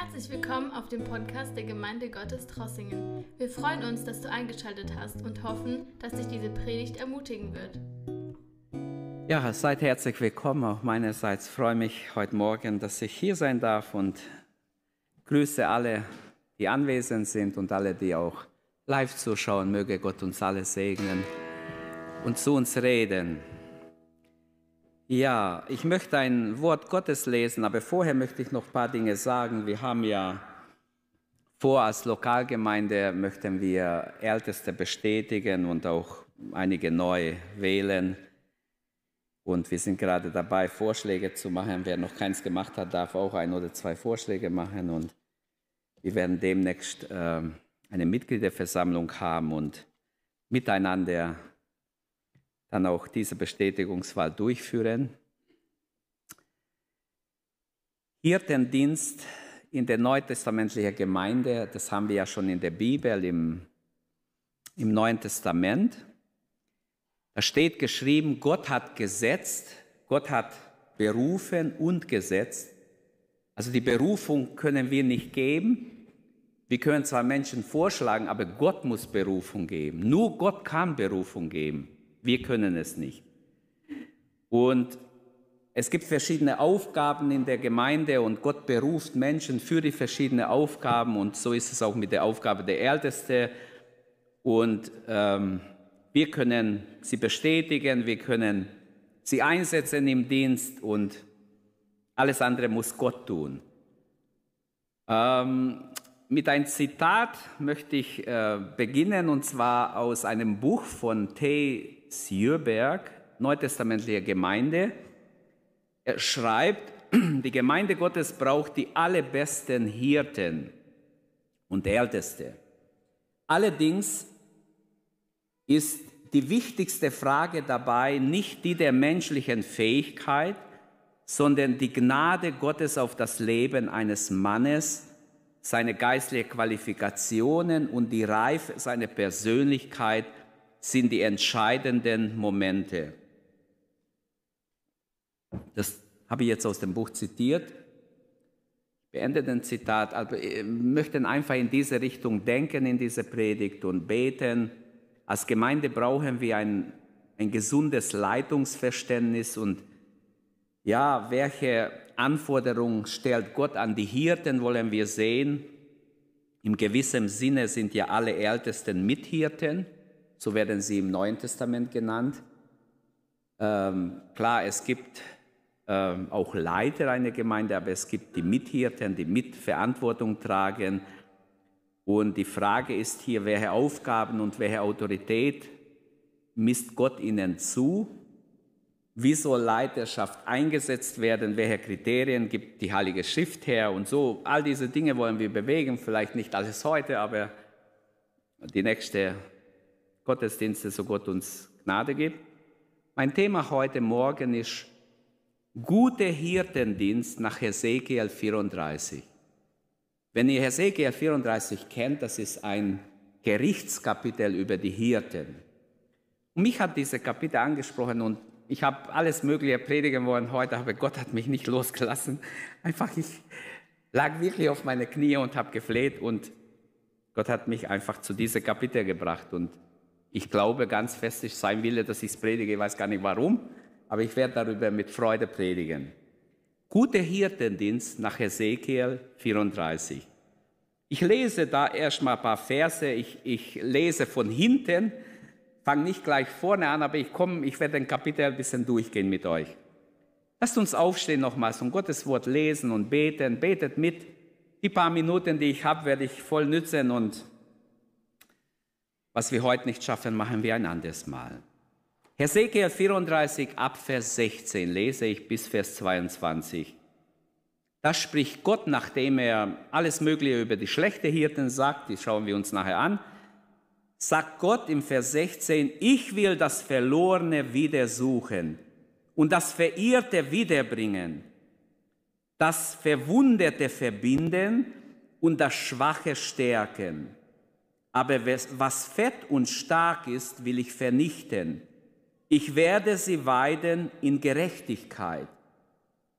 Herzlich willkommen auf dem Podcast der Gemeinde Gottes Trossingen. Wir freuen uns, dass du eingeschaltet hast und hoffen, dass dich diese Predigt ermutigen wird. Ja, seid herzlich willkommen. Auch meinerseits freue mich heute Morgen, dass ich hier sein darf und grüße alle, die anwesend sind und alle, die auch live zuschauen. Möge Gott uns alle segnen und zu uns reden. Ja, ich möchte ein Wort Gottes lesen, aber vorher möchte ich noch ein paar Dinge sagen. Wir haben ja vor, als Lokalgemeinde möchten wir Älteste bestätigen und auch einige neu wählen. Und wir sind gerade dabei, Vorschläge zu machen. Wer noch keins gemacht hat, darf auch ein oder zwei Vorschläge machen. Und wir werden demnächst äh, eine Mitgliederversammlung haben und miteinander dann auch diese Bestätigungswahl durchführen. Hirtendienst in der neutestamentlichen Gemeinde, das haben wir ja schon in der Bibel im, im Neuen Testament. Da steht geschrieben, Gott hat gesetzt, Gott hat berufen und gesetzt. Also die Berufung können wir nicht geben. Wir können zwar Menschen vorschlagen, aber Gott muss Berufung geben. Nur Gott kann Berufung geben. Wir können es nicht. Und es gibt verschiedene Aufgaben in der Gemeinde und Gott beruft Menschen für die verschiedenen Aufgaben und so ist es auch mit der Aufgabe der Älteste. Und ähm, wir können sie bestätigen, wir können sie einsetzen im Dienst und alles andere muss Gott tun. Ähm, mit einem Zitat möchte ich äh, beginnen und zwar aus einem Buch von T. Sjöberg, neutestamentliche Gemeinde. Er schreibt, die Gemeinde Gottes braucht die allerbesten Hirten und Älteste. Allerdings ist die wichtigste Frage dabei nicht die der menschlichen Fähigkeit, sondern die Gnade Gottes auf das Leben eines Mannes, seine geistlichen Qualifikationen und die Reife seiner Persönlichkeit sind die entscheidenden Momente. Das habe ich jetzt aus dem Buch zitiert. Beende den Zitat, aber wir möchten einfach in diese Richtung denken, in diese Predigt und beten. Als Gemeinde brauchen wir ein, ein gesundes Leitungsverständnis und ja, welche Anforderungen stellt Gott an die Hirten, wollen wir sehen. Im gewissen Sinne sind ja alle Ältesten Mithirten so werden sie im Neuen Testament genannt. Ähm, klar, es gibt ähm, auch Leiter einer Gemeinde, aber es gibt die Mithirten, die Mitverantwortung tragen. Und die Frage ist hier, welche Aufgaben und welche Autorität misst Gott ihnen zu? Wie soll Leiterschaft eingesetzt werden? Welche Kriterien gibt die Heilige Schrift her? Und so, all diese Dinge wollen wir bewegen. Vielleicht nicht alles heute, aber die nächste Gottesdienste, so Gott uns Gnade gibt. Mein Thema heute Morgen ist gute Hirtendienst nach Hesekiel 34. Wenn ihr Hesekiel 34 kennt, das ist ein Gerichtskapitel über die Hirten. Mich hat diese Kapitel angesprochen und ich habe alles Mögliche predigen wollen heute, aber Gott hat mich nicht losgelassen. Einfach, ich lag wirklich auf meine Knie und habe gefleht und Gott hat mich einfach zu diesem Kapitel gebracht und ich glaube ganz fest, ist sein Wille, dass ich es predige. Ich weiß gar nicht warum, aber ich werde darüber mit Freude predigen. Guter Hirtendienst nach Ezekiel 34. Ich lese da erstmal ein paar Verse. Ich, ich lese von hinten, fange nicht gleich vorne an, aber ich komme, ich werde den Kapitel ein bisschen durchgehen mit euch. Lasst uns aufstehen nochmals und Gottes Wort lesen und beten. Betet mit. Die paar Minuten, die ich habe, werde ich voll nützen und was wir heute nicht schaffen, machen wir ein anderes Mal. Hesekiel 34 ab Vers 16 lese ich bis Vers 22. Da spricht Gott, nachdem er alles Mögliche über die schlechte Hirten sagt, die schauen wir uns nachher an, sagt Gott im Vers 16, ich will das Verlorene wieder suchen und das Verirrte wiederbringen, das Verwundete verbinden und das Schwache stärken aber was fett und stark ist, will ich vernichten. Ich werde sie weiden in Gerechtigkeit.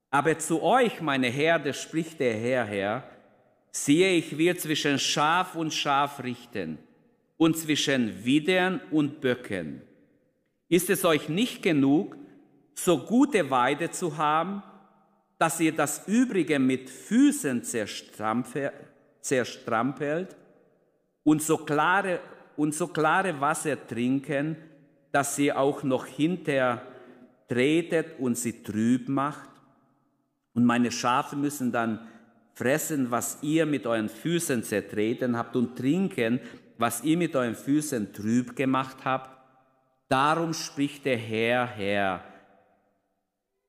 Aber zu euch, meine Herde, spricht der Herr, Herr, siehe, ich will zwischen Schaf und Schaf richten und zwischen Widern und Böcken. Ist es euch nicht genug, so gute Weide zu haben, dass ihr das Übrige mit Füßen zerstrampelt und so klare, und so klare Wasser trinken, dass ihr auch noch hinter tretet und sie trüb macht? Und meine Schafe müssen dann fressen, was ihr mit euren Füßen zertreten habt und trinken, was ihr mit euren Füßen trüb gemacht habt. Darum spricht der Herr, Herr,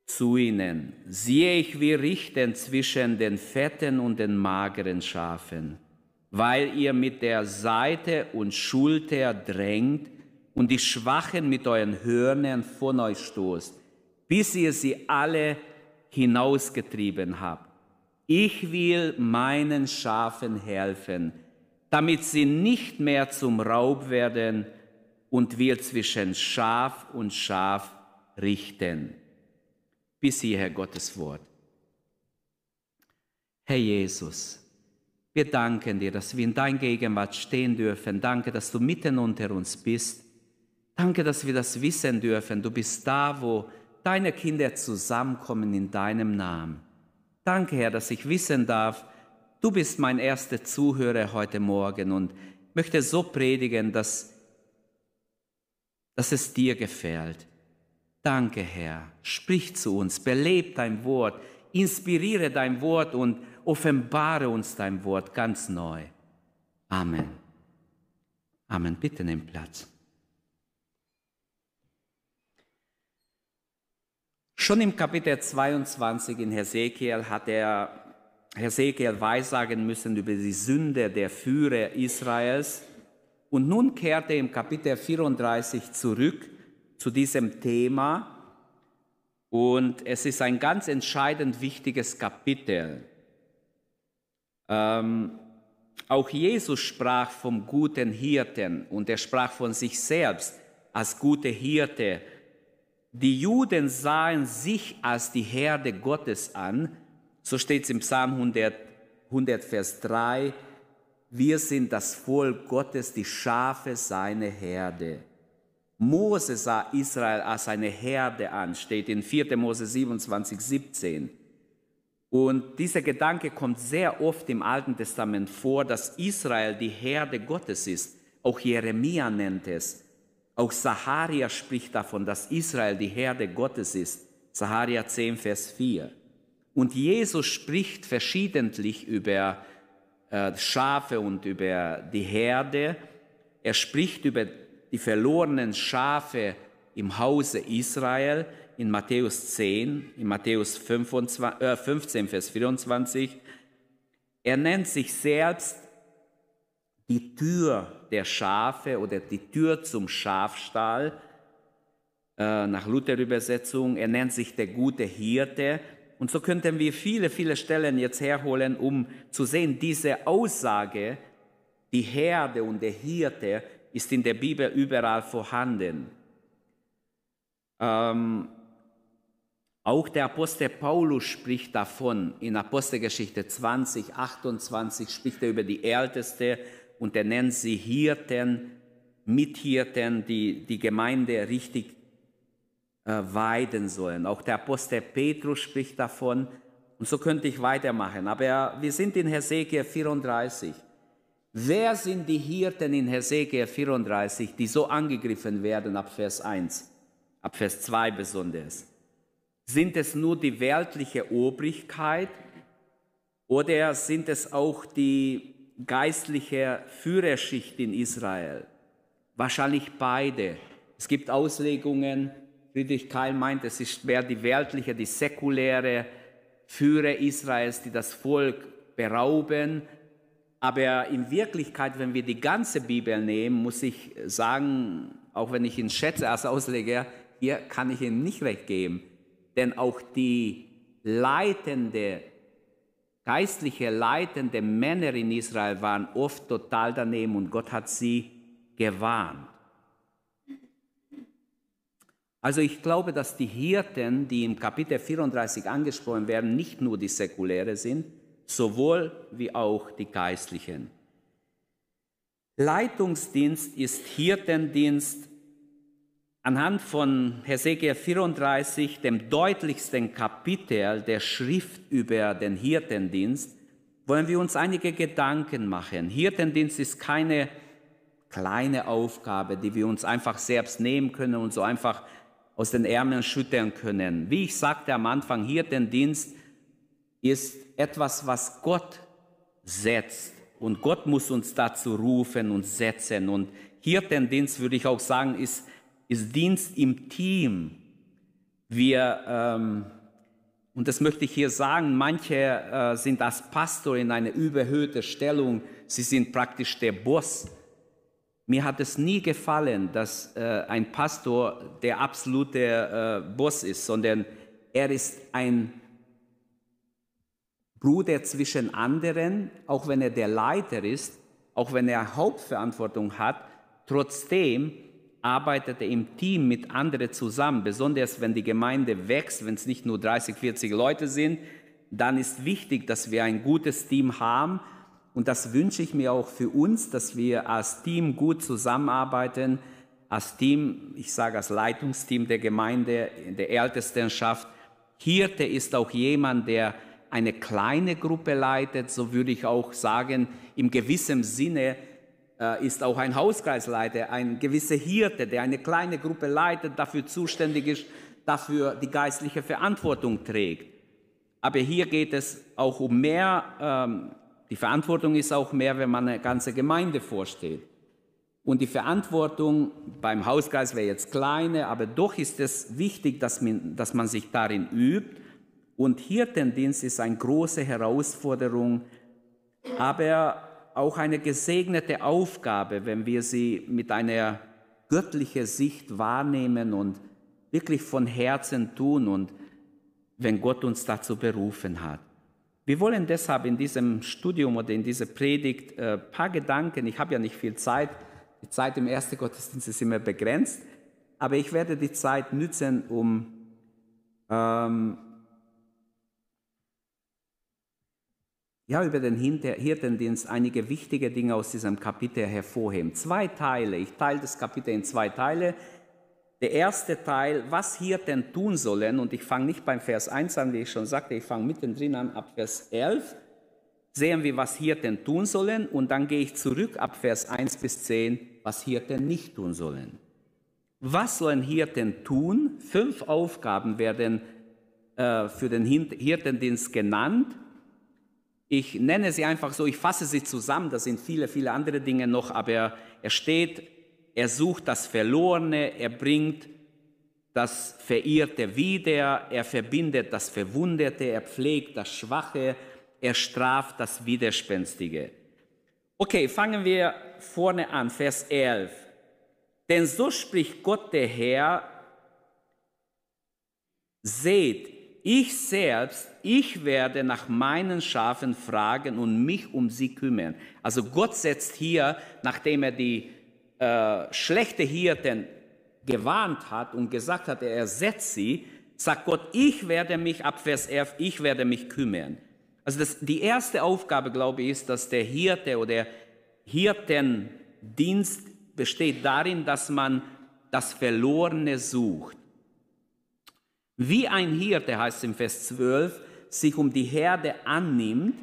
zu ihnen, siehe ich wir richten zwischen den fetten und den mageren Schafen, weil ihr mit der Seite und Schulter drängt und die Schwachen mit euren Hörnern von euch stoßt, bis ihr sie alle hinausgetrieben habt. Ich will meinen Schafen helfen, damit sie nicht mehr zum Raub werden und will zwischen Schaf und Schaf richten. Bis hierher Gottes Wort. Herr Jesus, wir danken dir, dass wir in dein Gegenwart stehen dürfen. Danke, dass du mitten unter uns bist. Danke, dass wir das wissen dürfen. Du bist da, wo deine Kinder zusammenkommen in deinem Namen. Danke, Herr, dass ich wissen darf, du bist mein erster Zuhörer heute Morgen und möchte so predigen, dass, dass es dir gefällt. Danke, Herr. Sprich zu uns, beleb dein Wort, inspiriere dein Wort und offenbare uns dein Wort ganz neu. Amen. Amen. Bitte nimm Platz. Schon im Kapitel 22 in Hesekiel hat er Hesekiel weissagen müssen über die Sünde der Führer Israels. Und nun kehrt er im Kapitel 34 zurück zu diesem Thema. Und es ist ein ganz entscheidend wichtiges Kapitel. Ähm, auch Jesus sprach vom guten Hirten und er sprach von sich selbst als gute Hirte die Juden sahen sich als die Herde Gottes an, so steht es im Psalm 100, 100, Vers 3, wir sind das Volk Gottes, die Schafe seine Herde. Mose sah Israel als eine Herde an, steht in 4. Mose 27, 17. Und dieser Gedanke kommt sehr oft im Alten Testament vor, dass Israel die Herde Gottes ist. Auch Jeremia nennt es. Auch Saharia spricht davon, dass Israel die Herde Gottes ist. Saharia 10, Vers 4. Und Jesus spricht verschiedentlich über äh, Schafe und über die Herde. Er spricht über die verlorenen Schafe im Hause Israel in Matthäus 10, in Matthäus 25, äh, 15, Vers 24. Er nennt sich selbst die Tür der Schafe oder die Tür zum Schafstall, äh, nach Luther-Übersetzung. Er nennt sich der gute Hirte. Und so könnten wir viele, viele Stellen jetzt herholen, um zu sehen, diese Aussage, die Herde und der Hirte, ist in der Bibel überall vorhanden. Ähm, auch der Apostel Paulus spricht davon. In Apostelgeschichte 20, 28 spricht er über die Älteste und er nennt sie Hirten, Mithirten, die die Gemeinde richtig weiden sollen. Auch der Apostel Petrus spricht davon und so könnte ich weitermachen. Aber wir sind in Hesekiel 34. Wer sind die Hirten in Hesekiel 34, die so angegriffen werden ab Vers 1, ab Vers 2 besonders? Sind es nur die weltliche Obrigkeit oder sind es auch die geistliche Führerschicht in Israel? Wahrscheinlich beide. Es gibt Auslegungen, Friedrich Keil meint, es ist mehr die weltliche, die säkuläre Führer Israels, die das Volk berauben. Aber in Wirklichkeit, wenn wir die ganze Bibel nehmen, muss ich sagen, auch wenn ich ihn schätze als Ausleger, hier kann ich ihm nicht recht geben. Denn auch die leitende geistliche leitende Männer in Israel waren oft total daneben und Gott hat sie gewarnt. Also ich glaube, dass die Hirten, die im Kapitel 34 angesprochen werden, nicht nur die säkuläre sind, sowohl wie auch die Geistlichen. Leitungsdienst ist Hirtendienst anhand von Hesekiel 34, dem deutlichsten Kapitel der Schrift über den Hirtendienst, wollen wir uns einige Gedanken machen. Hirtendienst ist keine kleine Aufgabe, die wir uns einfach selbst nehmen können und so einfach aus den Ärmeln schütteln können. Wie ich sagte am Anfang, Hirtendienst ist etwas, was Gott setzt. Und Gott muss uns dazu rufen und setzen. Und Hirtendienst, würde ich auch sagen, ist, ist Dienst im Team. Wir, ähm, und das möchte ich hier sagen, manche äh, sind als Pastor in einer überhöhten Stellung. Sie sind praktisch der Boss. Mir hat es nie gefallen, dass äh, ein Pastor der absolute äh, Boss ist, sondern er ist ein Bruder zwischen anderen, auch wenn er der Leiter ist, auch wenn er Hauptverantwortung hat, trotzdem arbeitet er im Team mit anderen zusammen, besonders wenn die Gemeinde wächst, wenn es nicht nur 30, 40 Leute sind, dann ist wichtig, dass wir ein gutes Team haben und das wünsche ich mir auch für uns, dass wir als Team gut zusammenarbeiten, als Team, ich sage als Leitungsteam der Gemeinde, der Ältestenschaft. Hirte ist auch jemand, der eine kleine Gruppe leitet, so würde ich auch sagen, im gewissen Sinne äh, ist auch ein Hauskreisleiter ein gewisser Hirte, der eine kleine Gruppe leitet, dafür zuständig ist, dafür die geistliche Verantwortung trägt. Aber hier geht es auch um mehr, ähm, die Verantwortung ist auch mehr, wenn man eine ganze Gemeinde vorsteht. Und die Verantwortung beim Hauskreis wäre jetzt kleine, aber doch ist es wichtig, dass man, dass man sich darin übt und Hirtendienst ist eine große Herausforderung, aber auch eine gesegnete Aufgabe, wenn wir sie mit einer göttlichen Sicht wahrnehmen und wirklich von Herzen tun und wenn Gott uns dazu berufen hat. Wir wollen deshalb in diesem Studium oder in dieser Predigt ein äh, paar Gedanken, ich habe ja nicht viel Zeit, die Zeit im ersten Gottesdienst ist immer begrenzt, aber ich werde die Zeit nützen, um ähm, ja, über den Hirtendienst einige wichtige Dinge aus diesem Kapitel hervorheben. Zwei Teile. Ich teile das Kapitel in zwei Teile. Der erste Teil, was Hirten tun sollen, und ich fange nicht beim Vers 1 an, wie ich schon sagte, ich fange mittendrin an, ab Vers 11, sehen wir, was Hirten tun sollen, und dann gehe ich zurück ab Vers 1 bis 10, was Hirten nicht tun sollen. Was sollen Hirten tun? Fünf Aufgaben werden äh, für den Hirtendienst genannt. Ich nenne sie einfach so, ich fasse sie zusammen, da sind viele, viele andere Dinge noch, aber er steht, er sucht das Verlorene, er bringt das Verirrte wieder, er verbindet das Verwundete, er pflegt das Schwache, er straft das Widerspenstige. Okay, fangen wir vorne an, Vers 11. Denn so spricht Gott der Herr, seht, ich selbst, ich werde nach meinen Schafen fragen und mich um sie kümmern. Also Gott setzt hier, nachdem er die äh, schlechte Hirten gewarnt hat und gesagt hat, er ersetzt sie, sagt Gott, ich werde mich, ab Vers 11, ich werde mich kümmern. Also das, die erste Aufgabe, glaube ich, ist, dass der Hirte oder Hirtendienst besteht darin, dass man das Verlorene sucht. Wie ein Hirte, heißt im Vers 12, sich um die Herde annimmt,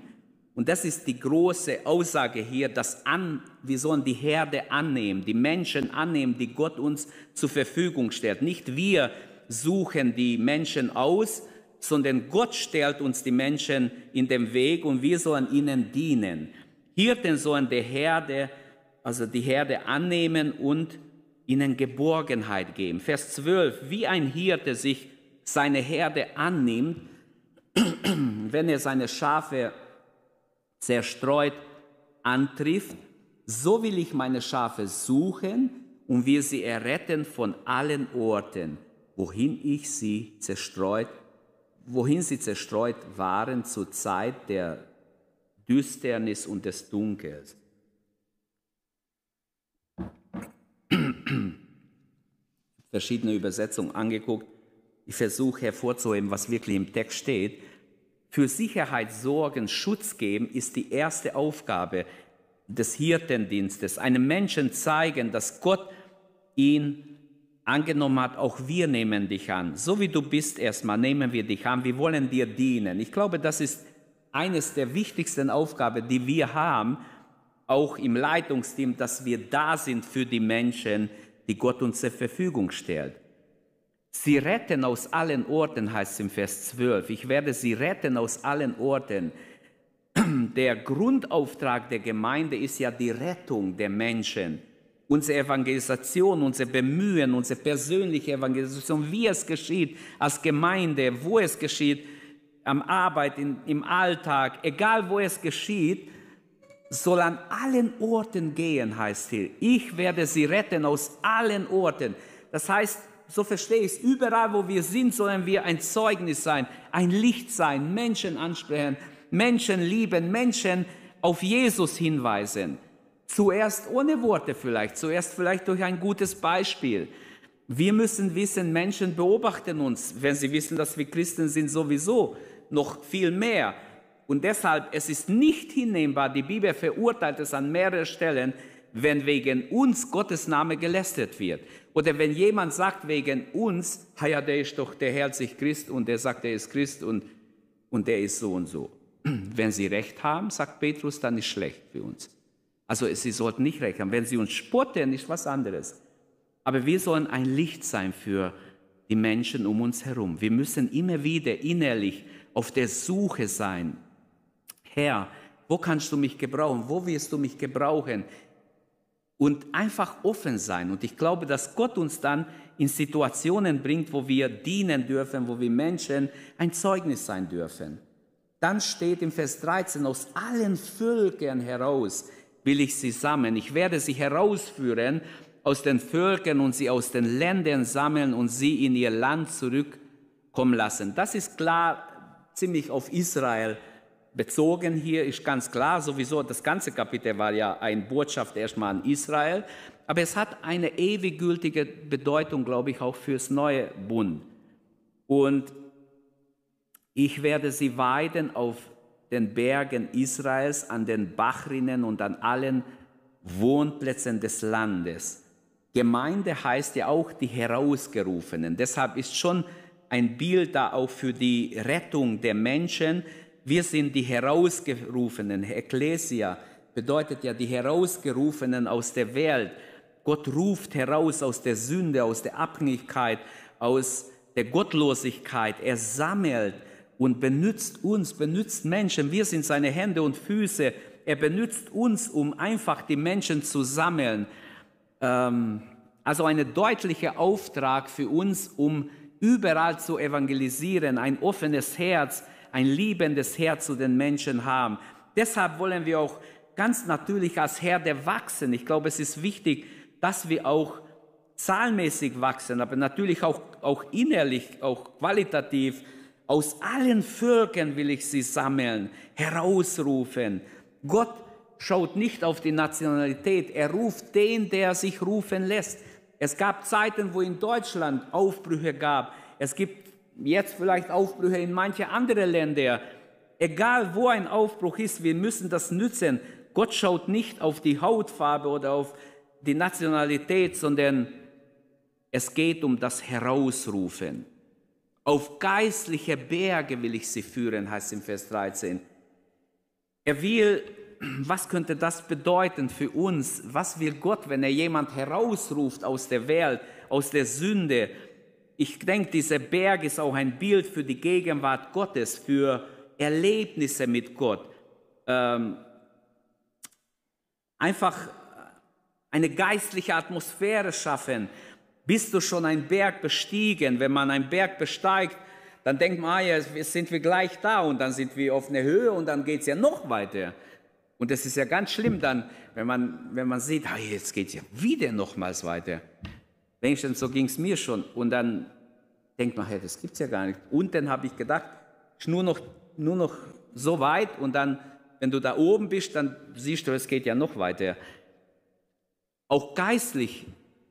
und das ist die große Aussage hier, dass an, wir sollen die Herde annehmen, die Menschen annehmen, die Gott uns zur Verfügung stellt. Nicht wir suchen die Menschen aus, sondern Gott stellt uns die Menschen in den Weg und wir sollen ihnen dienen. Hirten sollen die Herde, also die Herde annehmen und ihnen Geborgenheit geben. Vers 12, wie ein Hirte sich seine Herde annimmt, wenn er seine Schafe zerstreut antrifft, so will ich meine Schafe suchen und will sie erretten von allen Orten, wohin ich sie zerstreut, wohin sie zerstreut waren zur Zeit der Düsternis und des Dunkels. Verschiedene Übersetzungen angeguckt. Ich versuche hervorzuheben, was wirklich im Text steht. Für Sicherheit sorgen, Schutz geben, ist die erste Aufgabe des Hirtendienstes. Einem Menschen zeigen, dass Gott ihn angenommen hat, auch wir nehmen dich an. So wie du bist erstmal, nehmen wir dich an. Wir wollen dir dienen. Ich glaube, das ist eines der wichtigsten Aufgaben, die wir haben, auch im Leitungsteam, dass wir da sind für die Menschen, die Gott uns zur Verfügung stellt. Sie retten aus allen Orten, heißt es im Vers 12. Ich werde sie retten aus allen Orten. Der Grundauftrag der Gemeinde ist ja die Rettung der Menschen. Unsere Evangelisation, unser Bemühen, unsere persönliche Evangelisation, wie es geschieht als Gemeinde, wo es geschieht, am Arbeit, in, im Alltag, egal wo es geschieht, soll an allen Orten gehen, heißt hier. Ich werde sie retten aus allen Orten. Das heißt, so verstehe ich es, überall wo wir sind, sollen wir ein Zeugnis sein, ein Licht sein, Menschen ansprechen, Menschen lieben, Menschen auf Jesus hinweisen. Zuerst ohne Worte vielleicht, zuerst vielleicht durch ein gutes Beispiel. Wir müssen wissen, Menschen beobachten uns, wenn sie wissen, dass wir Christen sind, sowieso noch viel mehr. Und deshalb, es ist nicht hinnehmbar, die Bibel verurteilt es an mehreren Stellen, wenn wegen uns Gottes Name gelästert wird. Oder wenn jemand sagt wegen uns, ja, der ist doch, der hält sich Christ und der sagt, er ist Christ und, und der ist so und so. Wenn sie recht haben, sagt Petrus, dann ist schlecht für uns. Also sie sollten nicht recht haben. Wenn sie uns spotten, ist was anderes. Aber wir sollen ein Licht sein für die Menschen um uns herum. Wir müssen immer wieder innerlich auf der Suche sein. Herr, wo kannst du mich gebrauchen? Wo wirst du mich gebrauchen? Und einfach offen sein. Und ich glaube, dass Gott uns dann in Situationen bringt, wo wir dienen dürfen, wo wir Menschen ein Zeugnis sein dürfen. Dann steht im Vers 13, aus allen Völkern heraus will ich sie sammeln. Ich werde sie herausführen aus den Völkern und sie aus den Ländern sammeln und sie in ihr Land zurückkommen lassen. Das ist klar ziemlich auf Israel bezogen hier ist ganz klar, sowieso das ganze Kapitel war ja eine Botschaft erstmal an Israel, aber es hat eine ewig gültige Bedeutung, glaube ich, auch fürs neue Bund. Und ich werde sie weiden auf den Bergen Israels, an den Bachrinnen und an allen Wohnplätzen des Landes. Gemeinde heißt ja auch die Herausgerufenen. Deshalb ist schon ein Bild da auch für die Rettung der Menschen, wir sind die Herausgerufenen. Ecclesia bedeutet ja die Herausgerufenen aus der Welt. Gott ruft heraus aus der Sünde, aus der Abhängigkeit, aus der Gottlosigkeit. Er sammelt und benutzt uns, benutzt Menschen. Wir sind seine Hände und Füße. Er benutzt uns, um einfach die Menschen zu sammeln. Ähm, also ein deutlicher Auftrag für uns, um überall zu evangelisieren, ein offenes Herz, ein liebendes Herz zu den Menschen haben. Deshalb wollen wir auch ganz natürlich als Herde wachsen. Ich glaube, es ist wichtig, dass wir auch zahlenmäßig wachsen, aber natürlich auch, auch innerlich, auch qualitativ. Aus allen Völkern will ich sie sammeln, herausrufen. Gott schaut nicht auf die Nationalität, er ruft den, der sich rufen lässt. Es gab Zeiten, wo in Deutschland Aufbrüche gab. Es gibt jetzt vielleicht Aufbrüche in manche andere Länder. Egal wo ein Aufbruch ist, wir müssen das nützen. Gott schaut nicht auf die Hautfarbe oder auf die Nationalität, sondern es geht um das Herausrufen. Auf geistliche Berge will ich sie führen, heißt im Vers 13. Er will, was könnte das bedeuten für uns? Was will Gott, wenn er jemand herausruft aus der Welt, aus der Sünde, ich denke, dieser Berg ist auch ein Bild für die Gegenwart Gottes, für Erlebnisse mit Gott. Ähm, einfach eine geistliche Atmosphäre schaffen. Bist du schon einen Berg bestiegen? Wenn man einen Berg besteigt, dann denkt man, ah, ja, sind wir gleich da und dann sind wir auf einer Höhe und dann geht es ja noch weiter. Und das ist ja ganz schlimm dann, wenn man, wenn man sieht, ah, jetzt geht es ja wieder nochmals weiter. Wenigstens so ging es mir schon. Und dann denkt man, hey, das es ja gar nicht. Und dann habe ich gedacht, nur noch, nur noch so weit und dann, wenn du da oben bist, dann siehst du, es geht ja noch weiter. Auch geistlich,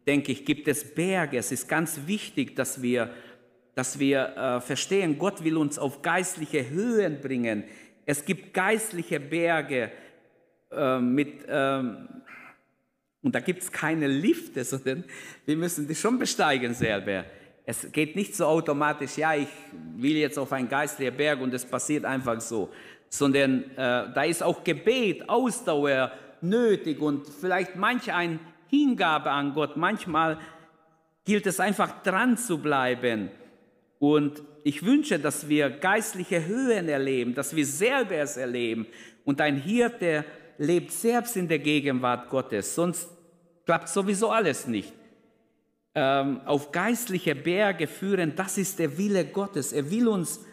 denke ich, gibt es Berge. Es ist ganz wichtig, dass wir dass wir äh, verstehen, Gott will uns auf geistliche Höhen bringen. Es gibt geistliche Berge äh, mit, ähm, und da gibt es keine Lifte, sondern wir müssen die schon besteigen selber. Es geht nicht so automatisch, ja, ich will jetzt auf einen geistlichen Berg und es passiert einfach so, sondern äh, da ist auch Gebet, Ausdauer nötig und vielleicht manch ein Hingabe an Gott. Manchmal gilt es einfach dran zu bleiben. Und ich wünsche, dass wir geistliche Höhen erleben, dass wir selber es erleben. Und ein Hirte lebt selbst in der Gegenwart Gottes, sonst klappt sowieso alles nicht ähm, auf geistliche Berge führen, das ist der Wille Gottes. Er will uns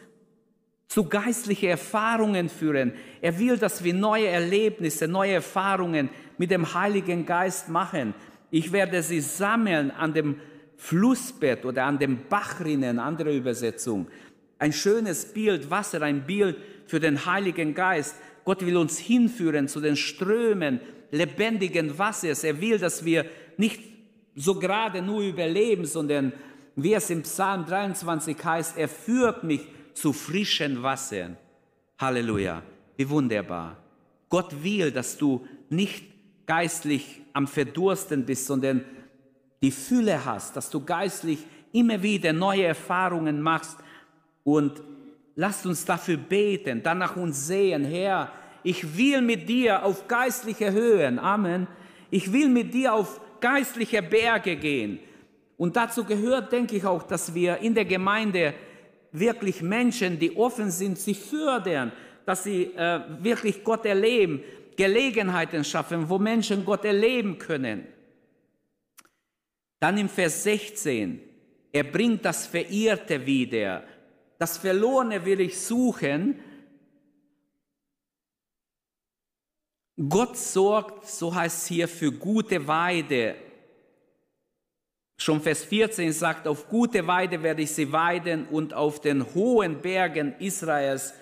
zu geistlichen Erfahrungen führen. Er will, dass wir neue Erlebnisse, neue Erfahrungen mit dem Heiligen Geist machen. Ich werde sie sammeln an dem Flussbett oder an dem Bachrinnen, andere Übersetzung. Ein schönes Bild, Wasser, ein Bild für den Heiligen Geist. Gott will uns hinführen zu den Strömen lebendigen Wassers. Er will, dass wir nicht so gerade nur überleben, sondern wie es im Psalm 23 heißt, er führt mich zu frischen Wassern. Halleluja, wie wunderbar. Gott will, dass du nicht geistlich am Verdursten bist, sondern die Fülle hast, dass du geistlich immer wieder neue Erfahrungen machst. Und lasst uns dafür beten, danach uns sehen, Herr, ich will mit dir auf geistliche Höhen, Amen. Ich will mit dir auf geistliche Berge gehen. Und dazu gehört, denke ich auch, dass wir in der Gemeinde wirklich Menschen, die offen sind, sie fördern, dass sie äh, wirklich Gott erleben, Gelegenheiten schaffen, wo Menschen Gott erleben können. Dann im Vers 16, er bringt das Verirrte wieder. Das Verlorene will ich suchen Gott sorgt, so heißt es hier, für gute Weide. Schon Vers 14 sagt, auf gute Weide werde ich sie weiden und auf den hohen Bergen Israels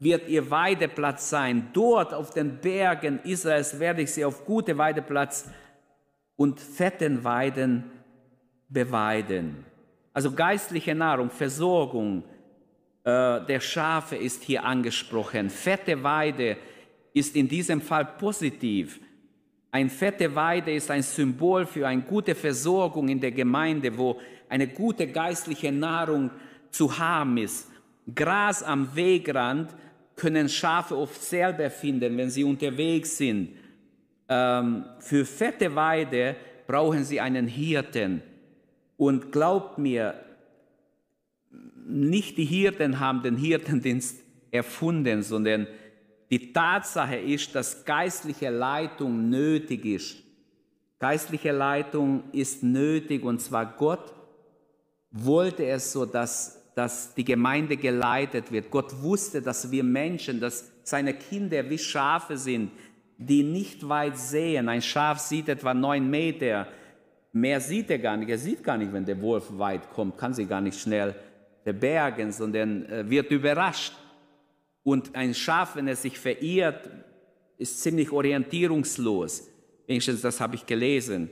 wird ihr Weideplatz sein. Dort auf den Bergen Israels werde ich sie auf gute Weideplatz und fetten Weiden beweiden. Also geistliche Nahrung, Versorgung äh, der Schafe ist hier angesprochen. Fette Weide, ist in diesem Fall positiv. Ein fette Weide ist ein Symbol für eine gute Versorgung in der Gemeinde, wo eine gute geistliche Nahrung zu haben ist. Gras am Wegrand können Schafe oft selber finden, wenn sie unterwegs sind. Ähm, für fette Weide brauchen sie einen Hirten. Und glaubt mir, nicht die Hirten haben den Hirtendienst erfunden, sondern die Tatsache ist, dass geistliche Leitung nötig ist. Geistliche Leitung ist nötig und zwar Gott wollte es so, dass, dass die Gemeinde geleitet wird. Gott wusste, dass wir Menschen, dass seine Kinder wie Schafe sind, die nicht weit sehen. Ein Schaf sieht etwa neun Meter, mehr sieht er gar nicht. Er sieht gar nicht, wenn der Wolf weit kommt, kann sie gar nicht schnell verbergen, sondern äh, wird überrascht. Und ein Schaf, wenn es sich verirrt, ist ziemlich orientierungslos. Wenigstens das habe ich gelesen.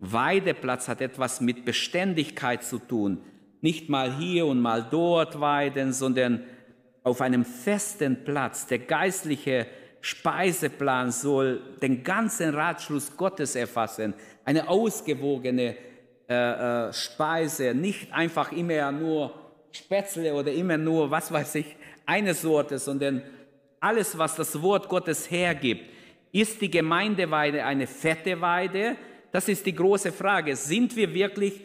Weideplatz hat etwas mit Beständigkeit zu tun. Nicht mal hier und mal dort weiden, sondern auf einem festen Platz. Der geistliche Speiseplan soll den ganzen Ratschluss Gottes erfassen. Eine ausgewogene äh, äh, Speise, nicht einfach immer nur Spätzle oder immer nur, was weiß ich, eine Sorte, sondern alles, was das Wort Gottes hergibt. Ist die Gemeindeweide eine fette Weide? Das ist die große Frage. Sind wir wirklich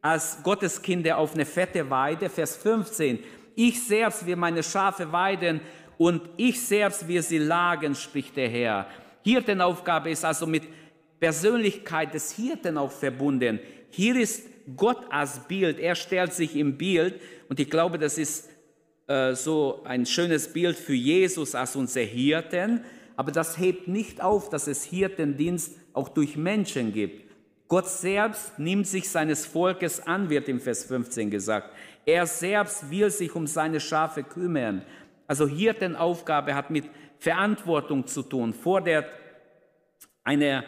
als Gotteskinder auf eine fette Weide? Vers 15. Ich selbst will meine Schafe weiden und ich selbst will sie lagen, spricht der Herr. Hirtenaufgabe ist also mit Persönlichkeit des Hirten auch verbunden. Hier ist Gott als Bild. Er stellt sich im Bild und ich glaube, das ist äh, so ein schönes Bild für Jesus als unser Hirten, aber das hebt nicht auf, dass es Hirtendienst auch durch Menschen gibt. Gott selbst nimmt sich seines Volkes an, wird im Vers 15 gesagt. Er selbst will sich um seine Schafe kümmern. Also Hirtenaufgabe hat mit Verantwortung zu tun, fordert, eine,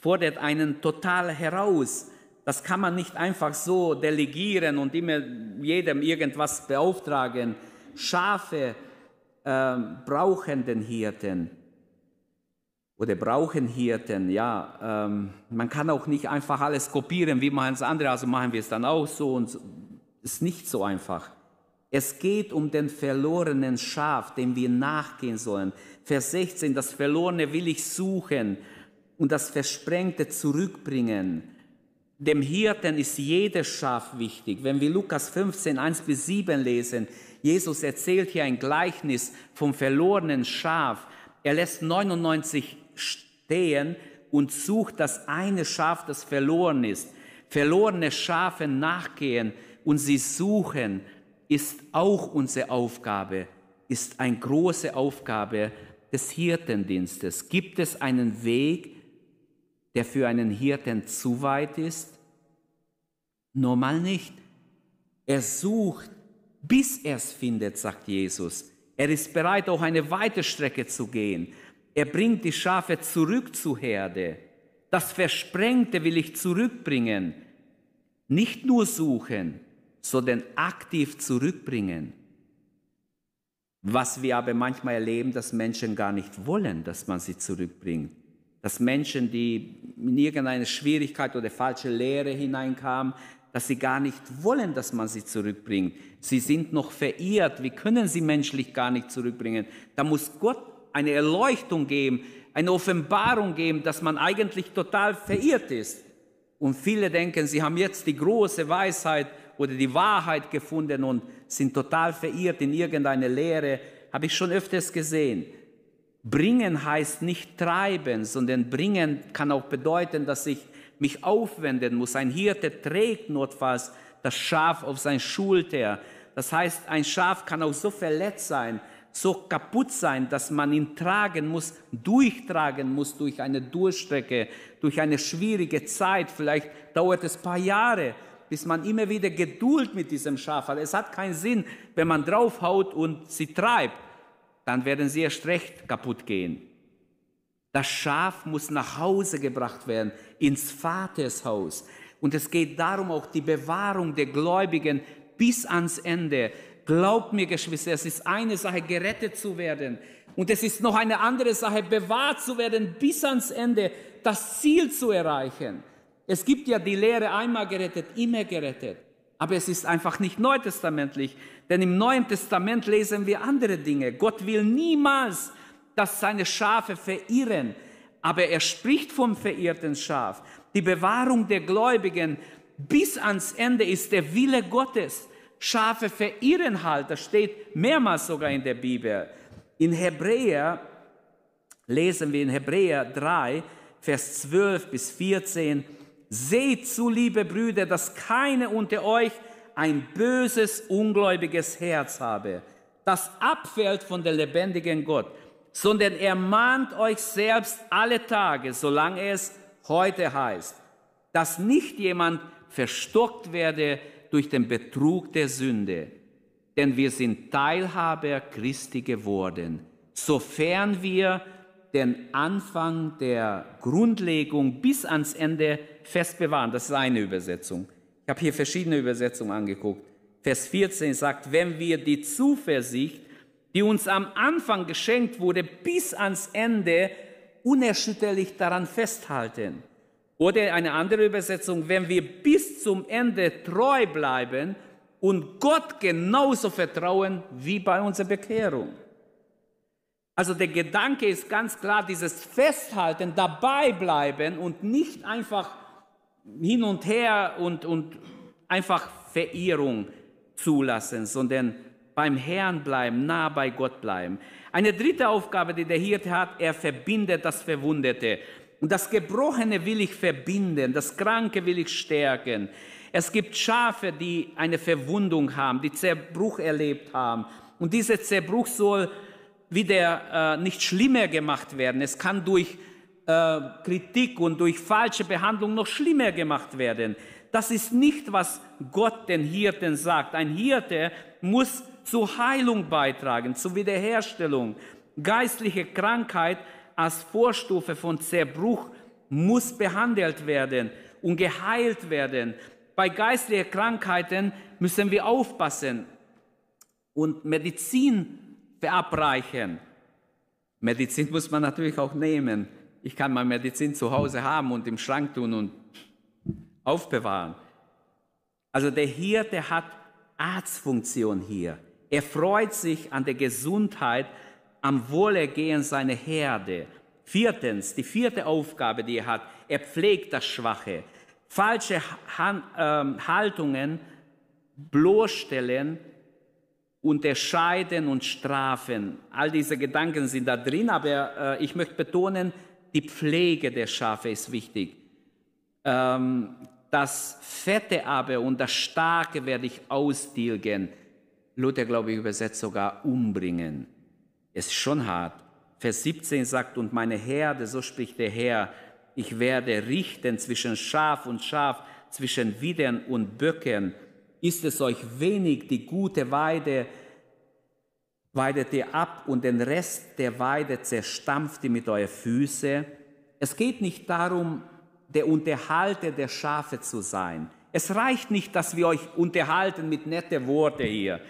fordert einen total heraus. Das kann man nicht einfach so delegieren und immer jedem irgendwas beauftragen. Schafe äh, brauchen den Hirten oder brauchen Hirten. Ja, ähm, man kann auch nicht einfach alles kopieren, wie machen es andere, also machen wir es dann auch so und ist nicht so einfach. Es geht um den verlorenen Schaf, dem wir nachgehen sollen. Vers 16, das Verlorene will ich suchen und das Versprengte zurückbringen. Dem Hirten ist jedes Schaf wichtig. Wenn wir Lukas 15, 1 bis 7 lesen, Jesus erzählt hier ein Gleichnis vom verlorenen Schaf. Er lässt 99 stehen und sucht das eine Schaf, das verloren ist. Verlorene Schafe nachgehen und sie suchen ist auch unsere Aufgabe, ist eine große Aufgabe des Hirtendienstes. Gibt es einen Weg, der für einen Hirten zu weit ist? Normal nicht. Er sucht, bis er es findet, sagt Jesus. Er ist bereit, auch eine weite Strecke zu gehen. Er bringt die Schafe zurück zur Herde. Das Versprengte will ich zurückbringen. Nicht nur suchen, sondern aktiv zurückbringen. Was wir aber manchmal erleben, dass Menschen gar nicht wollen, dass man sie zurückbringt. Dass Menschen, die in irgendeine Schwierigkeit oder falsche Lehre hineinkamen, dass sie gar nicht wollen, dass man sie zurückbringt. Sie sind noch verirrt. Wir können sie menschlich gar nicht zurückbringen. Da muss Gott eine Erleuchtung geben, eine Offenbarung geben, dass man eigentlich total verirrt ist. Und viele denken, sie haben jetzt die große Weisheit oder die Wahrheit gefunden und sind total verirrt in irgendeine Lehre, habe ich schon öfters gesehen. Bringen heißt nicht treiben, sondern bringen kann auch bedeuten, dass ich mich aufwenden muss. Ein Hirte trägt notfalls das Schaf auf sein Schulter. Das heißt, ein Schaf kann auch so verletzt sein, so kaputt sein, dass man ihn tragen muss, durchtragen muss durch eine Durchstrecke, durch eine schwierige Zeit. Vielleicht dauert es ein paar Jahre, bis man immer wieder Geduld mit diesem Schaf hat. Es hat keinen Sinn, wenn man draufhaut und sie treibt, dann werden sie erst recht kaputt gehen. Das Schaf muss nach Hause gebracht werden, ins Vatershaus. Und es geht darum, auch die Bewahrung der Gläubigen bis ans Ende. Glaubt mir, Geschwister, es ist eine Sache, gerettet zu werden. Und es ist noch eine andere Sache, bewahrt zu werden bis ans Ende, das Ziel zu erreichen. Es gibt ja die Lehre einmal gerettet, immer gerettet. Aber es ist einfach nicht neutestamentlich, denn im Neuen Testament lesen wir andere Dinge. Gott will niemals, dass seine Schafe verirren, aber er spricht vom verirrten Schaf. Die Bewahrung der Gläubigen bis ans Ende ist der Wille Gottes. Schafe verirren halt, das steht mehrmals sogar in der Bibel. In Hebräer lesen wir in Hebräer 3, Vers 12 bis 14, Seht zu, liebe Brüder, dass keine unter euch ein böses, ungläubiges Herz habe, das abfällt von der lebendigen Gott, sondern er mahnt euch selbst alle Tage, solange es heute heißt, dass nicht jemand verstockt werde durch den Betrug der Sünde. Denn wir sind Teilhaber Christi geworden, sofern wir den Anfang der Grundlegung bis ans Ende fest bewahren. Das ist eine Übersetzung. Ich habe hier verschiedene Übersetzungen angeguckt. Vers 14 sagt, wenn wir die Zuversicht, die uns am Anfang geschenkt wurde, bis ans Ende unerschütterlich daran festhalten. Oder eine andere Übersetzung, wenn wir bis zum Ende treu bleiben und Gott genauso vertrauen wie bei unserer Bekehrung. Also der Gedanke ist ganz klar, dieses Festhalten, dabei bleiben und nicht einfach hin und her und, und einfach Verehrung zulassen, sondern beim Herrn bleiben, nah bei Gott bleiben. Eine dritte Aufgabe, die der Hirte hat, er verbindet das Verwundete. Und das Gebrochene will ich verbinden, das Kranke will ich stärken. Es gibt Schafe, die eine Verwundung haben, die Zerbruch erlebt haben. Und dieser Zerbruch soll wieder äh, nicht schlimmer gemacht werden. Es kann durch äh, Kritik und durch falsche Behandlung noch schlimmer gemacht werden. Das ist nicht, was Gott den Hirten sagt. Ein Hirte muss zur Heilung beitragen, zur Wiederherstellung. Geistliche Krankheit als Vorstufe von Zerbruch muss behandelt werden. und geheilt werden. Bei geistlichen Krankheiten müssen wir aufpassen und Medizin verabreichen. Medizin muss man natürlich auch nehmen. Ich kann meine Medizin zu Hause haben und im Schrank tun und aufbewahren. Also der Hirte hat Arztfunktion hier. Er freut sich an der Gesundheit, am Wohlergehen seiner Herde. Viertens, die vierte Aufgabe, die er hat, er pflegt das Schwache. Falsche Han äh, Haltungen bloßstellen, unterscheiden und strafen. All diese Gedanken sind da drin, aber äh, ich möchte betonen, die Pflege der Schafe ist wichtig. Ähm, das Fette aber und das Starke werde ich austilgen. Luther, glaube ich, übersetzt sogar umbringen. Es ist schon hart. Vers 17 sagt, und meine Herde, so spricht der Herr, ich werde richten zwischen Schaf und Schaf, zwischen Widern und Böcken. Ist es euch wenig, die gute Weide weidet ihr ab und den Rest der Weide zerstampft ihr mit euren Füßen? Es geht nicht darum, der Unterhalter der Schafe zu sein. Es reicht nicht, dass wir euch unterhalten mit netten Worten hier,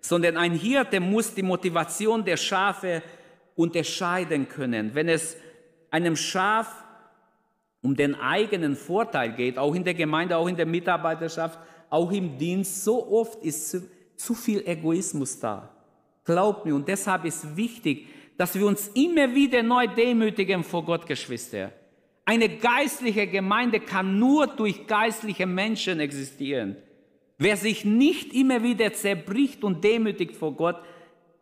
sondern ein Hirte muss die Motivation der Schafe unterscheiden können. Wenn es einem Schaf um den eigenen Vorteil geht, auch in der Gemeinde, auch in der Mitarbeiterschaft, auch im Dienst, so oft ist zu, zu viel Egoismus da. Glaubt mir, und deshalb ist wichtig, dass wir uns immer wieder neu demütigen vor Gott, Geschwister. Eine geistliche Gemeinde kann nur durch geistliche Menschen existieren. Wer sich nicht immer wieder zerbricht und demütigt vor Gott,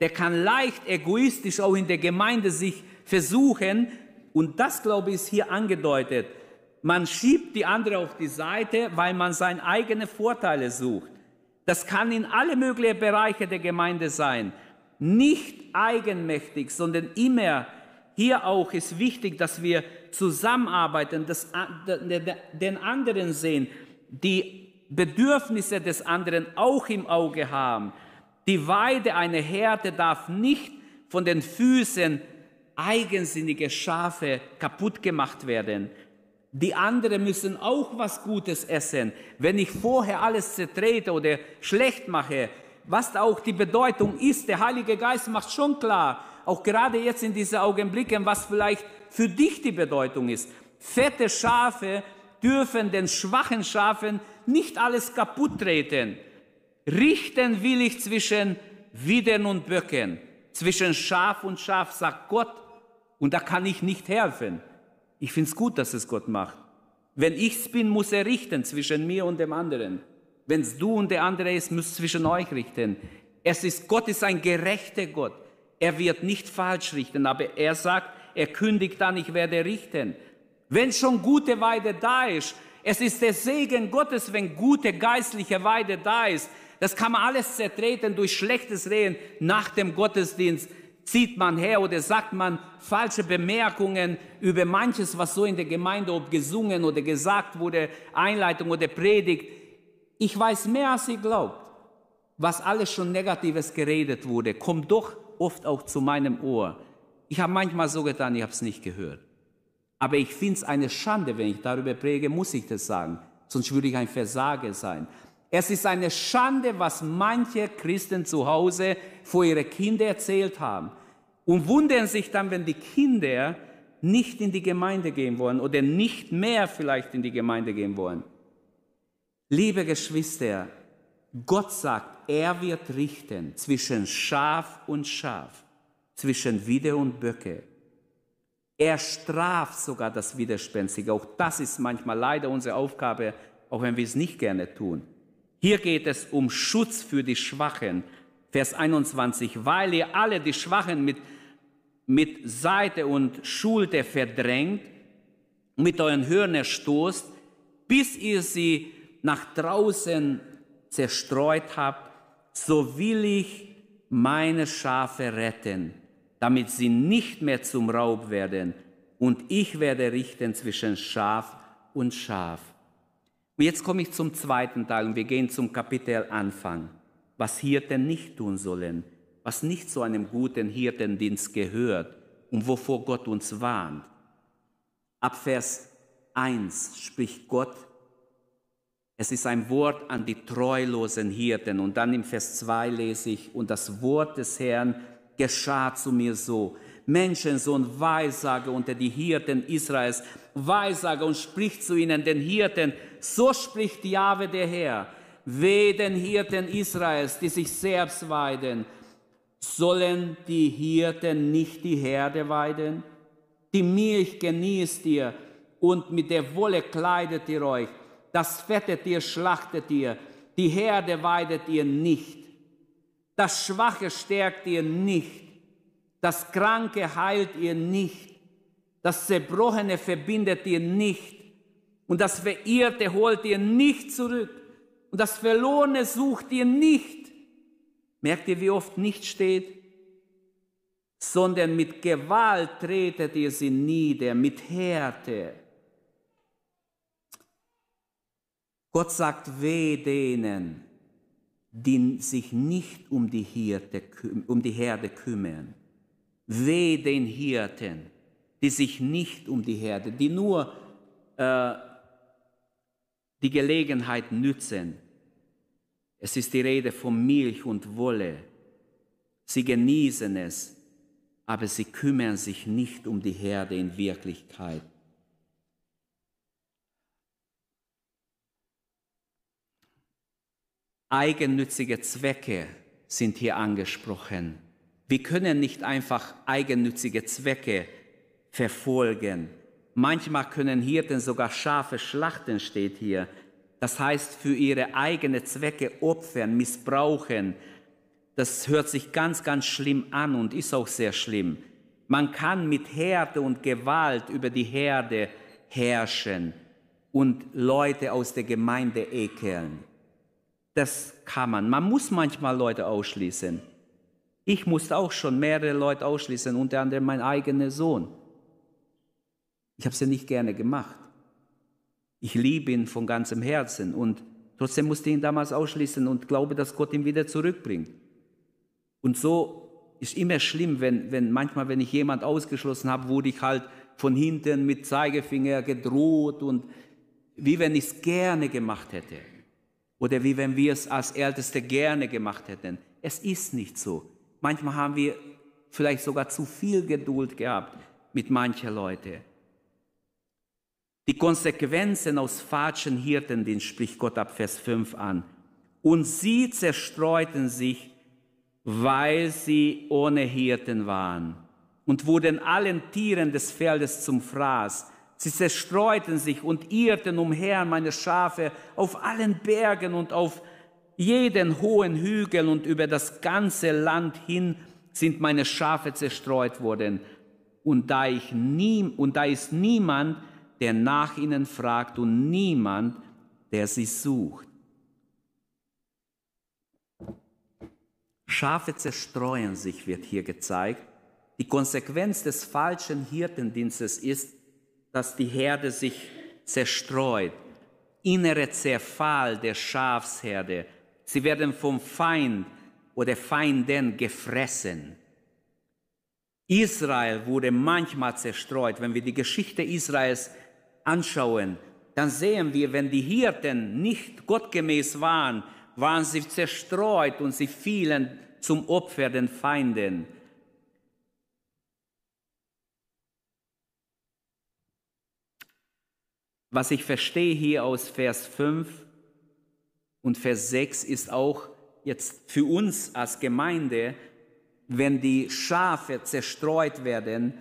der kann leicht egoistisch auch in der Gemeinde sich versuchen. Und das, glaube ich, ist hier angedeutet. Man schiebt die andere auf die Seite, weil man seine eigenen Vorteile sucht. Das kann in alle möglichen Bereiche der Gemeinde sein. Nicht eigenmächtig, sondern immer hier auch ist wichtig, dass wir zusammenarbeiten, das, den anderen sehen, die Bedürfnisse des anderen auch im Auge haben. Die Weide einer Herde darf nicht von den Füßen eigensinnige Schafe kaputt gemacht werden. Die anderen müssen auch was Gutes essen. Wenn ich vorher alles zertrete oder schlecht mache, was auch die Bedeutung ist, der Heilige Geist macht schon klar, auch gerade jetzt in diesen Augenblicken, was vielleicht für dich die Bedeutung ist. Fette Schafe dürfen den schwachen Schafen nicht alles kaputt treten. Richten will ich zwischen Widern und Böcken, zwischen Schaf und Schaf, sagt Gott. Und da kann ich nicht helfen. Ich finde es gut, dass es Gott macht. Wenn ich's bin, muss er richten zwischen mir und dem anderen. Wenn es du und der andere ist, muss zwischen euch richten. Es ist, Gott ist ein gerechter Gott. Er wird nicht falsch richten, aber er sagt, er kündigt an, ich werde richten. Wenn schon gute Weide da ist, es ist der Segen Gottes, wenn gute geistliche Weide da ist. Das kann man alles zertreten durch schlechtes Reden nach dem Gottesdienst. Zieht man her oder sagt man falsche Bemerkungen über manches, was so in der Gemeinde ob gesungen oder gesagt wurde, Einleitung oder Predigt. Ich weiß mehr, als ihr glaubt. Was alles schon Negatives geredet wurde, kommt doch oft auch zu meinem Ohr. Ich habe manchmal so getan, ich habe es nicht gehört. Aber ich finde es eine Schande, wenn ich darüber präge, muss ich das sagen. Sonst würde ich ein Versager sein. Es ist eine Schande, was manche Christen zu Hause vor ihre Kinder erzählt haben. Und wundern sich dann, wenn die Kinder nicht in die Gemeinde gehen wollen oder nicht mehr vielleicht in die Gemeinde gehen wollen. Liebe Geschwister, Gott sagt, er wird richten zwischen Schaf und Schaf, zwischen Widder und Böcke. Er straft sogar das Widerspenstige. Auch das ist manchmal leider unsere Aufgabe, auch wenn wir es nicht gerne tun. Hier geht es um Schutz für die Schwachen. Vers 21, weil ihr alle die Schwachen mit, mit Seite und Schulter verdrängt, mit euren Hörnern stoßt, bis ihr sie nach draußen zerstreut habt, so will ich meine Schafe retten damit sie nicht mehr zum Raub werden. Und ich werde richten zwischen Schaf und Schaf. Und jetzt komme ich zum zweiten Teil und wir gehen zum Kapitel Anfang. Was Hirten nicht tun sollen, was nicht zu einem guten Hirtendienst gehört und wovor Gott uns warnt. Ab Vers 1 spricht Gott Es ist ein Wort an die treulosen Hirten. Und dann im Vers 2 lese ich, und das Wort des Herrn geschah zu mir so. Menschensohn, Weissage unter die Hirten Israels, Weissage und spricht zu ihnen, den Hirten, so spricht Jahwe der Herr, weh den Hirten Israels, die sich selbst weiden, sollen die Hirten nicht die Herde weiden? Die Milch genießt ihr und mit der Wolle kleidet ihr euch, das fettet ihr, schlachtet ihr, die Herde weidet ihr nicht, das Schwache stärkt ihr nicht, das Kranke heilt ihr nicht, das Zerbrochene verbindet ihr nicht und das Verirrte holt ihr nicht zurück und das Verlorene sucht ihr nicht. Merkt ihr, wie oft nicht steht? Sondern mit Gewalt tretet ihr sie nieder, mit Härte. Gott sagt weh denen, die sich nicht um die, Hirte, um die Herde kümmern. Weh den Hirten, die sich nicht um die Herde, die nur äh, die Gelegenheit nützen. Es ist die Rede von Milch und Wolle. Sie genießen es, aber sie kümmern sich nicht um die Herde in Wirklichkeit. Eigennützige Zwecke sind hier angesprochen. Wir können nicht einfach eigennützige Zwecke verfolgen. Manchmal können Hirten sogar Schafe schlachten, steht hier. Das heißt, für ihre eigenen Zwecke opfern, missbrauchen. Das hört sich ganz, ganz schlimm an und ist auch sehr schlimm. Man kann mit Härte und Gewalt über die Herde herrschen und Leute aus der Gemeinde ekeln. Das kann man. Man muss manchmal Leute ausschließen. Ich musste auch schon mehrere Leute ausschließen, unter anderem mein eigener Sohn. Ich habe es ja nicht gerne gemacht. Ich liebe ihn von ganzem Herzen und trotzdem musste ich ihn damals ausschließen und glaube, dass Gott ihn wieder zurückbringt. Und so ist immer schlimm, wenn, wenn manchmal, wenn ich jemand ausgeschlossen habe, wurde ich halt von hinten mit Zeigefinger gedroht und wie wenn ich es gerne gemacht hätte. Oder wie wenn wir es als Älteste gerne gemacht hätten. Es ist nicht so. Manchmal haben wir vielleicht sogar zu viel Geduld gehabt mit manchen Leuten. Die Konsequenzen aus falschen Hirtendienst spricht Gott ab Vers 5 an. Und sie zerstreuten sich, weil sie ohne Hirten waren und wurden allen Tieren des Feldes zum Fraß. Sie zerstreuten sich und irrten umher, meine Schafe, auf allen Bergen und auf jeden hohen Hügel und über das ganze Land hin sind meine Schafe zerstreut worden. Und da, ich nie, und da ist niemand, der nach ihnen fragt und niemand, der sie sucht. Schafe zerstreuen sich, wird hier gezeigt. Die Konsequenz des falschen Hirtendienstes ist, dass die Herde sich zerstreut. Innere Zerfall der Schafsherde. Sie werden vom Feind oder Feinden gefressen. Israel wurde manchmal zerstreut. Wenn wir die Geschichte Israels anschauen, dann sehen wir, wenn die Hirten nicht gottgemäß waren, waren sie zerstreut und sie fielen zum Opfer den Feinden. Was ich verstehe hier aus Vers 5 und Vers 6 ist auch jetzt für uns als Gemeinde, wenn die Schafe zerstreut werden,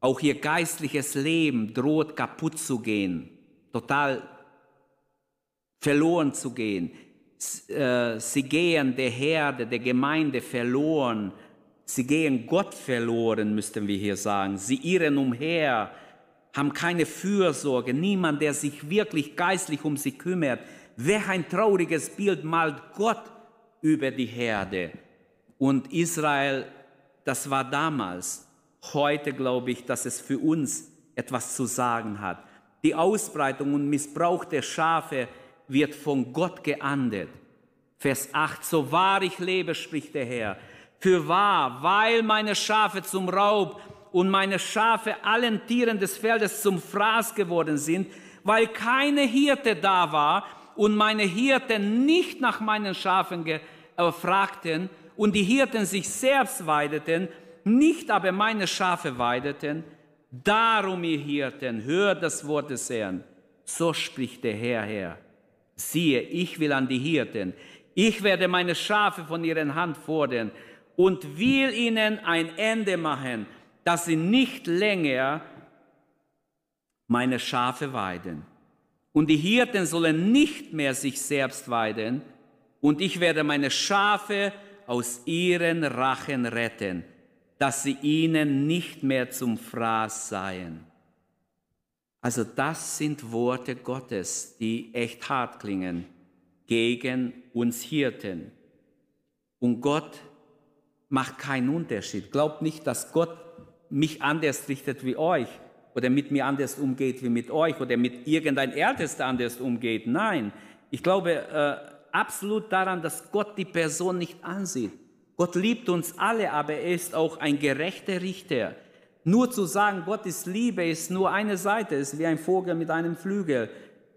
auch ihr geistliches Leben droht kaputt zu gehen, total verloren zu gehen. Äh, sie gehen der Herde, der Gemeinde verloren. Sie gehen Gott verloren, müssten wir hier sagen. Sie irren umher, haben keine Fürsorge, niemand, der sich wirklich geistlich um sie kümmert. Welch ein trauriges Bild malt Gott über die Herde. Und Israel, das war damals. Heute glaube ich, dass es für uns etwas zu sagen hat. Die Ausbreitung und Missbrauch der Schafe wird von Gott geahndet. Vers 8, so wahr ich lebe, spricht der Herr, für wahr, weil meine Schafe zum Raub und meine Schafe allen Tieren des Feldes zum Fraß geworden sind, weil keine Hirte da war, und meine Hirten nicht nach meinen Schafen äh, fragten und die Hirten sich selbst weideten, nicht aber meine Schafe weideten, darum ihr Hirten, hört das Wort des Herrn. So spricht der Herr Herr. Siehe, ich will an die Hirten, ich werde meine Schafe von ihren Hand fordern und will ihnen ein Ende machen, dass sie nicht länger meine Schafe weiden. Und die Hirten sollen nicht mehr sich selbst weiden, und ich werde meine Schafe aus ihren Rachen retten, dass sie ihnen nicht mehr zum Fraß seien. Also das sind Worte Gottes, die echt hart klingen gegen uns Hirten. Und Gott macht keinen Unterschied. Glaubt nicht, dass Gott mich anders richtet wie euch oder mit mir anders umgeht wie mit euch oder mit irgendein Ältester anders umgeht. Nein, ich glaube äh, absolut daran, dass Gott die Person nicht ansieht. Gott liebt uns alle, aber er ist auch ein gerechter Richter. Nur zu sagen, Gott ist Liebe, ist nur eine Seite, ist wie ein Vogel mit einem Flügel.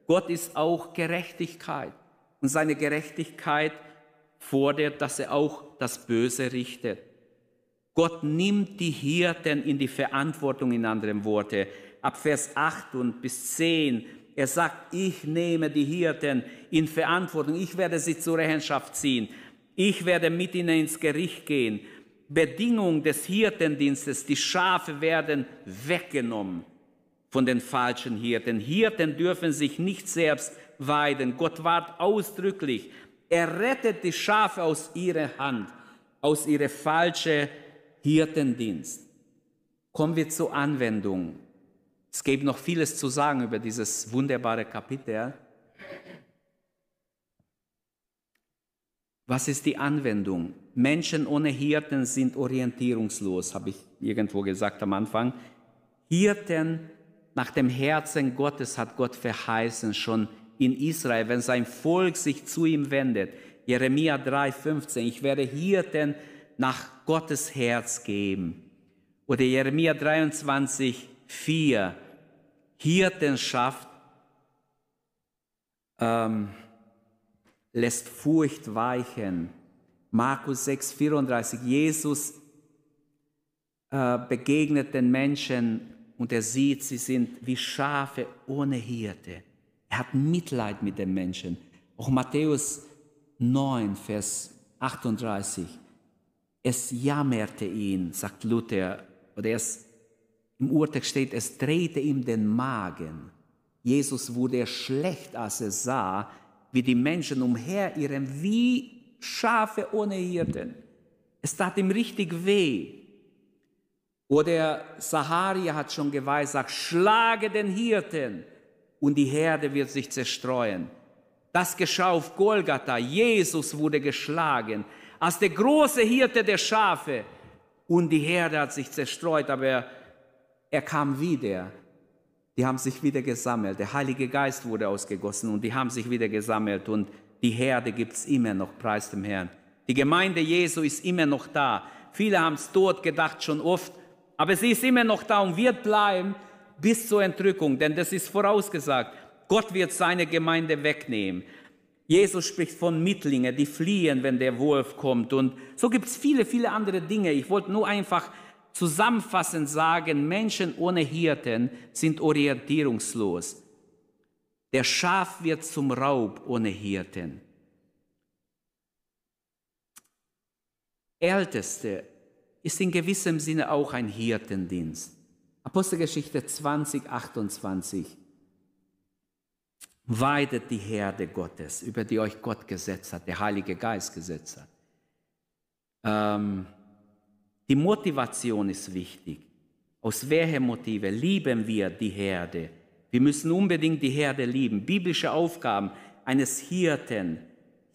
Gott ist auch Gerechtigkeit. Und seine Gerechtigkeit fordert, dass er auch das Böse richtet. Gott nimmt die Hirten in die Verantwortung, in anderen Worte. Ab Vers 8 und bis 10, er sagt, ich nehme die Hirten in Verantwortung, ich werde sie zur Rechenschaft ziehen, ich werde mit ihnen ins Gericht gehen. Bedingung des Hirtendienstes, die Schafe werden weggenommen von den falschen Hirten. Hirten dürfen sich nicht selbst weiden. Gott wart ausdrücklich. Er rettet die Schafe aus ihrer Hand, aus ihrer falschen Hirtendienst. Kommen wir zur Anwendung. Es gibt noch vieles zu sagen über dieses wunderbare Kapitel. Was ist die Anwendung? Menschen ohne Hirten sind orientierungslos, habe ich irgendwo gesagt am Anfang. Hirten nach dem Herzen Gottes hat Gott verheißen, schon in Israel, wenn sein Volk sich zu ihm wendet. Jeremia 3,15, ich werde Hirten nach Gottes Herz geben. Oder Jeremia 23, 4, Hirtenschaft ähm, lässt Furcht weichen. Markus 6, 34, Jesus äh, begegnet den Menschen und er sieht, sie sind wie Schafe ohne Hirte. Er hat Mitleid mit den Menschen. Auch Matthäus 9, Vers 38. Es jammerte ihn, sagt Luther, oder es, im Urtext steht, es drehte ihm den Magen. Jesus wurde schlecht, als er sah, wie die Menschen umherirren, wie Schafe ohne Hirten. Es tat ihm richtig weh. Oder Saharia hat schon geweissagt, schlage den Hirten und die Herde wird sich zerstreuen. Das geschah auf Golgatha. Jesus wurde geschlagen als der große Hirte der Schafe. Und die Herde hat sich zerstreut, aber er, kam wieder. Die haben sich wieder gesammelt. Der Heilige Geist wurde ausgegossen und die haben sich wieder gesammelt. Und die Herde gibt es immer noch, preis dem Herrn. Die Gemeinde Jesu ist immer noch da. Viele haben es dort gedacht, schon oft. Aber sie ist immer noch da und wird bleiben bis zur Entrückung. Denn das ist vorausgesagt. Gott wird seine Gemeinde wegnehmen. Jesus spricht von Mittlingen, die fliehen, wenn der Wolf kommt. Und so gibt es viele, viele andere Dinge. Ich wollte nur einfach zusammenfassend sagen, Menschen ohne Hirten sind orientierungslos. Der Schaf wird zum Raub ohne Hirten. Älteste ist in gewissem Sinne auch ein Hirtendienst. Apostelgeschichte 20, 28 weidet die Herde Gottes, über die euch Gott gesetzt hat, der Heilige Geist gesetzt hat. Ähm, die Motivation ist wichtig. Aus welchen Motive lieben wir die Herde? Wir müssen unbedingt die Herde lieben. Biblische Aufgaben eines Hirten,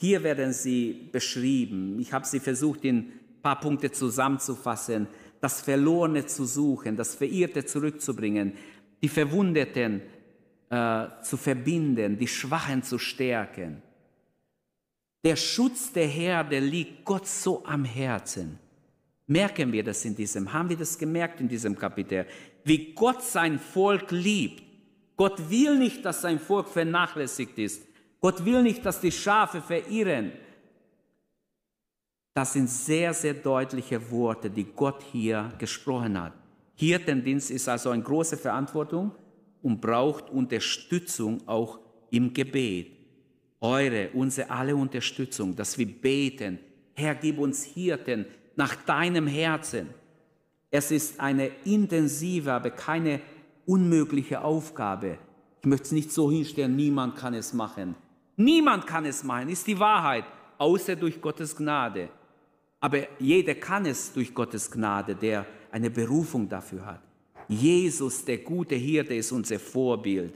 hier werden sie beschrieben. Ich habe sie versucht, in ein paar Punkte zusammenzufassen. Das Verlorene zu suchen, das Verirrte zurückzubringen, die Verwundeten äh, zu verbinden, die Schwachen zu stärken. Der Schutz der Herde liegt Gott so am Herzen. Merken wir das in diesem, haben wir das gemerkt in diesem Kapitel, wie Gott sein Volk liebt. Gott will nicht, dass sein Volk vernachlässigt ist. Gott will nicht, dass die Schafe verirren. Das sind sehr, sehr deutliche Worte, die Gott hier gesprochen hat. Hirtendienst ist also eine große Verantwortung und braucht Unterstützung auch im Gebet. Eure, unsere alle Unterstützung, dass wir beten. Herr, gib uns Hirten nach deinem Herzen. Es ist eine intensive, aber keine unmögliche Aufgabe. Ich möchte es nicht so hinstellen, niemand kann es machen. Niemand kann es machen, ist die Wahrheit, außer durch Gottes Gnade. Aber jeder kann es durch Gottes Gnade, der eine Berufung dafür hat. Jesus, der gute Hirte, ist unser Vorbild.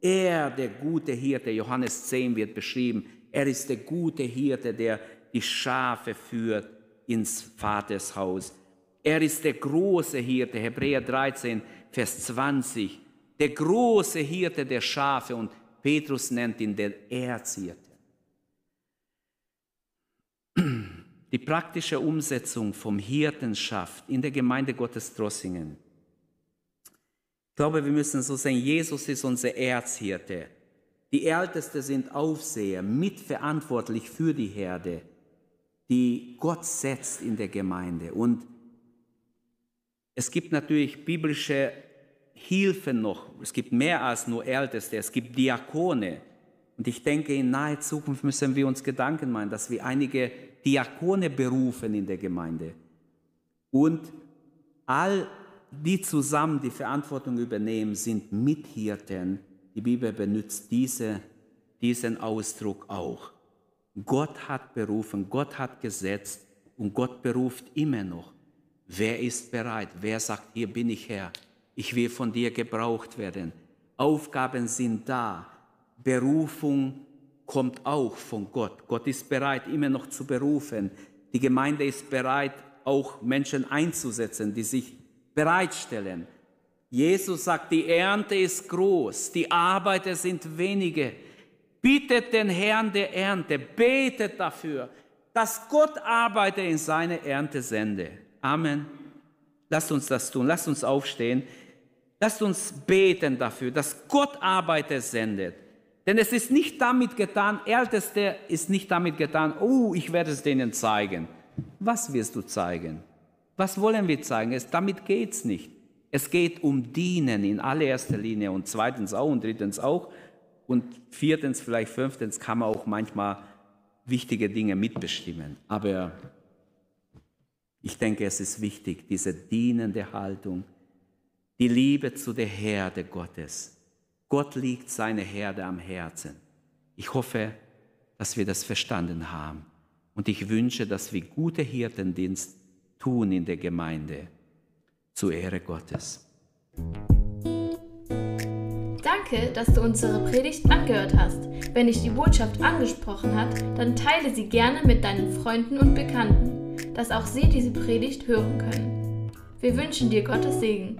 Er, der gute Hirte, Johannes 10 wird beschrieben, er ist der gute Hirte, der die Schafe führt ins Vaters Haus. Er ist der große Hirte, Hebräer 13, Vers 20, der große Hirte der Schafe und Petrus nennt ihn der Erzhirte. Die praktische Umsetzung vom Hirtenschaft in der Gemeinde Gottes Drossingen. Ich glaube, wir müssen so sehen, Jesus ist unser Erzhirte. Die Ältesten sind Aufseher, mitverantwortlich für die Herde, die Gott setzt in der Gemeinde. Und es gibt natürlich biblische Hilfen noch. Es gibt mehr als nur Älteste, es gibt Diakone. Und ich denke, in naher Zukunft müssen wir uns Gedanken machen, dass wir einige Diakone berufen in der Gemeinde. Und all die zusammen die Verantwortung übernehmen, sind Mithirten. Die Bibel benutzt diese, diesen Ausdruck auch. Gott hat berufen, Gott hat gesetzt und Gott beruft immer noch. Wer ist bereit? Wer sagt, hier bin ich Herr? Ich will von dir gebraucht werden. Aufgaben sind da. Berufung kommt auch von Gott. Gott ist bereit, immer noch zu berufen. Die Gemeinde ist bereit, auch Menschen einzusetzen, die sich bereitstellen. Jesus sagt, die Ernte ist groß, die Arbeiter sind wenige. Bittet den Herrn der Ernte, betet dafür, dass Gott Arbeiter in seine Ernte sende. Amen. Lasst uns das tun, lasst uns aufstehen, lasst uns beten dafür, dass Gott Arbeiter sendet. Denn es ist nicht damit getan, Älteste ist nicht damit getan, oh, ich werde es denen zeigen. Was wirst du zeigen? Was wollen wir zeigen? Es, damit geht es nicht. Es geht um Dienen in allererster Linie und zweitens auch und drittens auch und viertens, vielleicht fünftens kann man auch manchmal wichtige Dinge mitbestimmen. Aber ich denke, es ist wichtig, diese dienende Haltung, die Liebe zu der Herde Gottes. Gott liegt seine Herde am Herzen. Ich hoffe, dass wir das verstanden haben. Und ich wünsche, dass wir gute Hirtendienst tun in der Gemeinde zur Ehre Gottes. Danke, dass du unsere Predigt angehört hast. Wenn dich die Botschaft angesprochen hat, dann teile sie gerne mit deinen Freunden und Bekannten, dass auch sie diese Predigt hören können. Wir wünschen dir Gottes Segen.